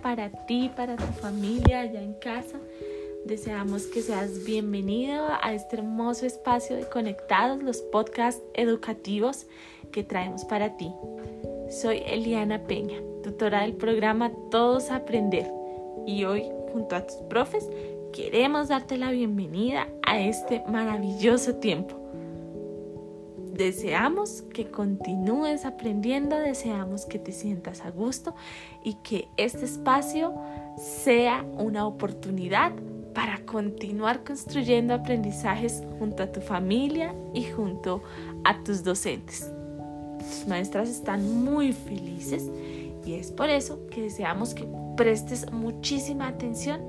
para ti, para tu familia allá en casa. Deseamos que seas bienvenido a este hermoso espacio de Conectados, los podcasts educativos que traemos para ti. Soy Eliana Peña, tutora del programa Todos Aprender y hoy junto a tus profes queremos darte la bienvenida a este maravilloso tiempo. Deseamos que continúes aprendiendo, deseamos que te sientas a gusto y que este espacio sea una oportunidad para continuar construyendo aprendizajes junto a tu familia y junto a tus docentes. Tus maestras están muy felices y es por eso que deseamos que prestes muchísima atención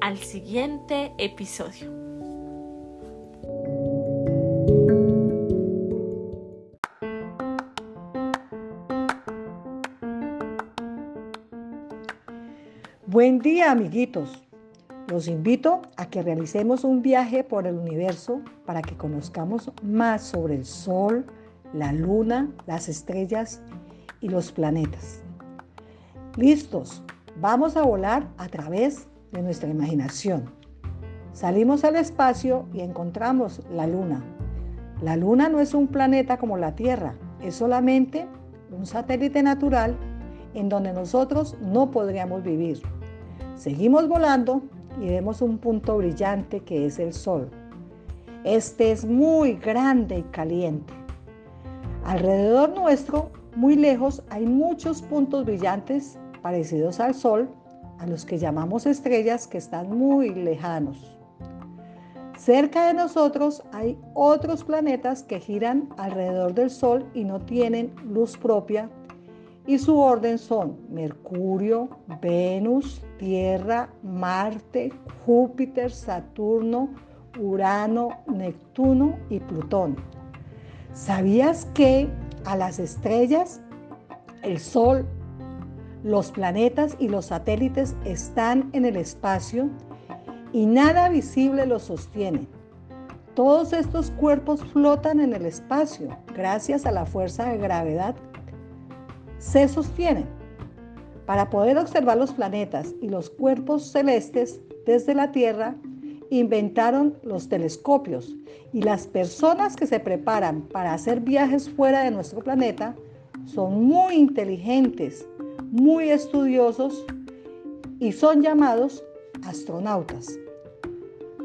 al siguiente episodio. Buen día amiguitos. Los invito a que realicemos un viaje por el universo para que conozcamos más sobre el Sol, la Luna, las estrellas y los planetas. Listos, vamos a volar a través de nuestra imaginación. Salimos al espacio y encontramos la Luna. La Luna no es un planeta como la Tierra, es solamente un satélite natural en donde nosotros no podríamos vivir. Seguimos volando y vemos un punto brillante que es el Sol. Este es muy grande y caliente. Alrededor nuestro, muy lejos, hay muchos puntos brillantes parecidos al Sol, a los que llamamos estrellas que están muy lejanos. Cerca de nosotros hay otros planetas que giran alrededor del Sol y no tienen luz propia y su orden son Mercurio, Venus, Tierra, Marte, Júpiter, Saturno, Urano, Neptuno y Plutón. ¿Sabías que a las estrellas, el Sol, los planetas y los satélites están en el espacio y nada visible los sostiene? Todos estos cuerpos flotan en el espacio gracias a la fuerza de gravedad se sostienen. Para poder observar los planetas y los cuerpos celestes desde la Tierra, inventaron los telescopios y las personas que se preparan para hacer viajes fuera de nuestro planeta son muy inteligentes, muy estudiosos y son llamados astronautas.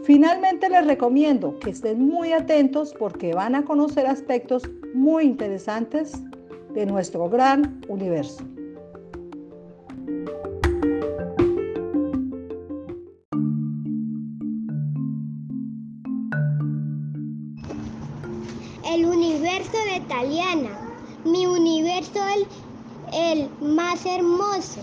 Finalmente les recomiendo que estén muy atentos porque van a conocer aspectos muy interesantes de nuestro gran universo. El universo de Taliana, mi universo el, el más hermoso.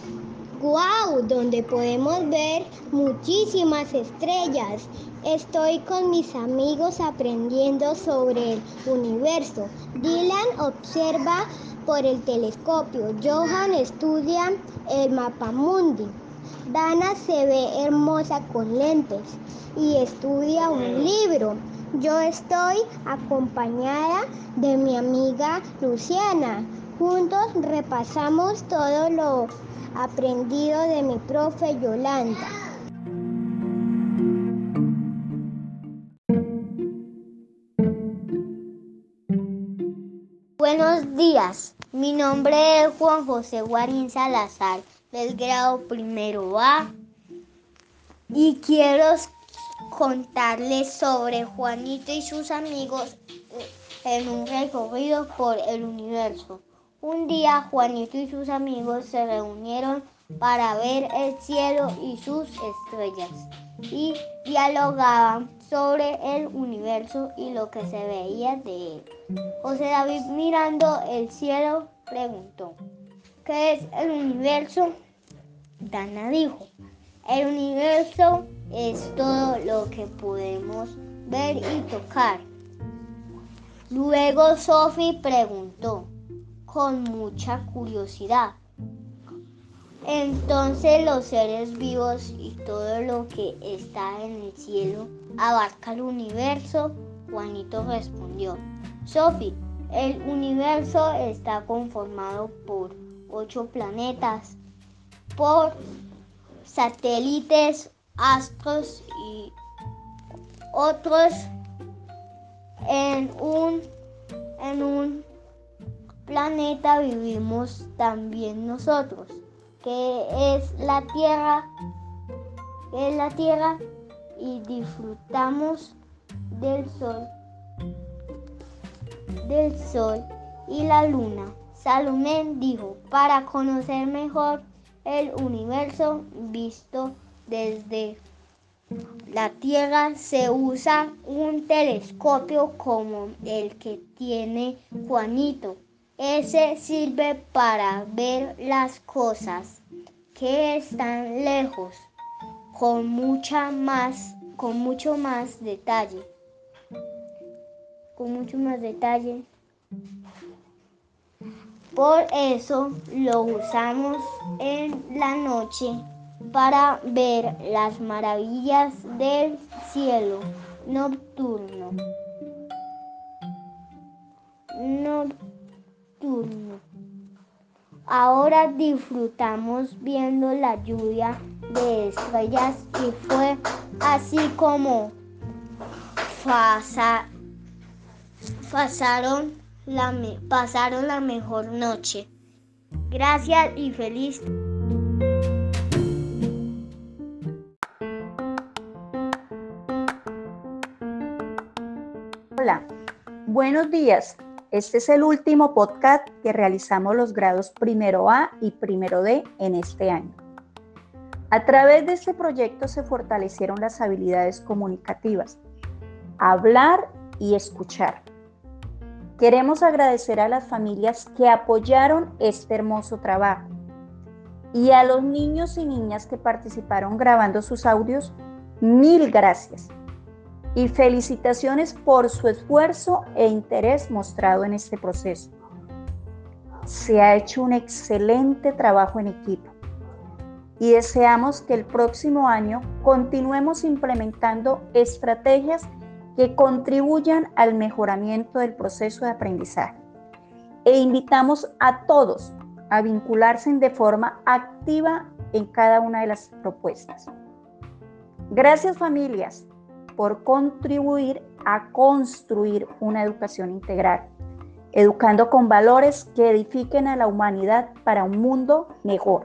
¡Wow! Donde podemos ver muchísimas estrellas. Estoy con mis amigos aprendiendo sobre el universo. Dylan observa por el telescopio. Johan estudia el mapa mundi. Dana se ve hermosa con lentes y estudia un libro. Yo estoy acompañada de mi amiga Luciana. Juntos repasamos todo lo aprendido de mi profe Yolanda. Buenos días, mi nombre es Juan José Guarín Salazar del grado primero A y quiero contarles sobre Juanito y sus amigos en un recorrido por el universo. Un día Juanito y sus amigos se reunieron para ver el cielo y sus estrellas y dialogaban sobre el universo y lo que se veía de él. José David mirando el cielo preguntó, ¿qué es el universo? Dana dijo, el universo es todo lo que podemos ver y tocar. Luego Sophie preguntó, con mucha curiosidad, entonces los seres vivos y todo lo que está en el cielo abarca el universo. Juanito respondió, Sophie, el universo está conformado por ocho planetas, por satélites, astros y otros en un, en un planeta vivimos también nosotros, que es la Tierra, que es la Tierra y disfrutamos del sol, del sol y la luna. Salomé dijo, para conocer mejor el universo visto desde la Tierra se usa un telescopio como el que tiene Juanito. Ese sirve para ver las cosas que están lejos con mucha más con mucho más detalle. Con mucho más detalle. Por eso lo usamos en la noche para ver las maravillas del cielo nocturno. Ahora disfrutamos viendo la lluvia de estrellas y fue así como pasaron la, pasaron la mejor noche. Gracias y feliz. Hola, buenos días. Este es el último podcast que realizamos los grados primero A y primero D en este año. A través de este proyecto se fortalecieron las habilidades comunicativas, hablar y escuchar. Queremos agradecer a las familias que apoyaron este hermoso trabajo y a los niños y niñas que participaron grabando sus audios, mil gracias y felicitaciones por su esfuerzo e interés mostrado en este proceso. Se ha hecho un excelente trabajo en equipo y deseamos que el próximo año continuemos implementando estrategias que contribuyan al mejoramiento del proceso de aprendizaje. E invitamos a todos a vincularse de forma activa en cada una de las propuestas. Gracias familias por contribuir a construir una educación integral, educando con valores que edifiquen a la humanidad para un mundo mejor.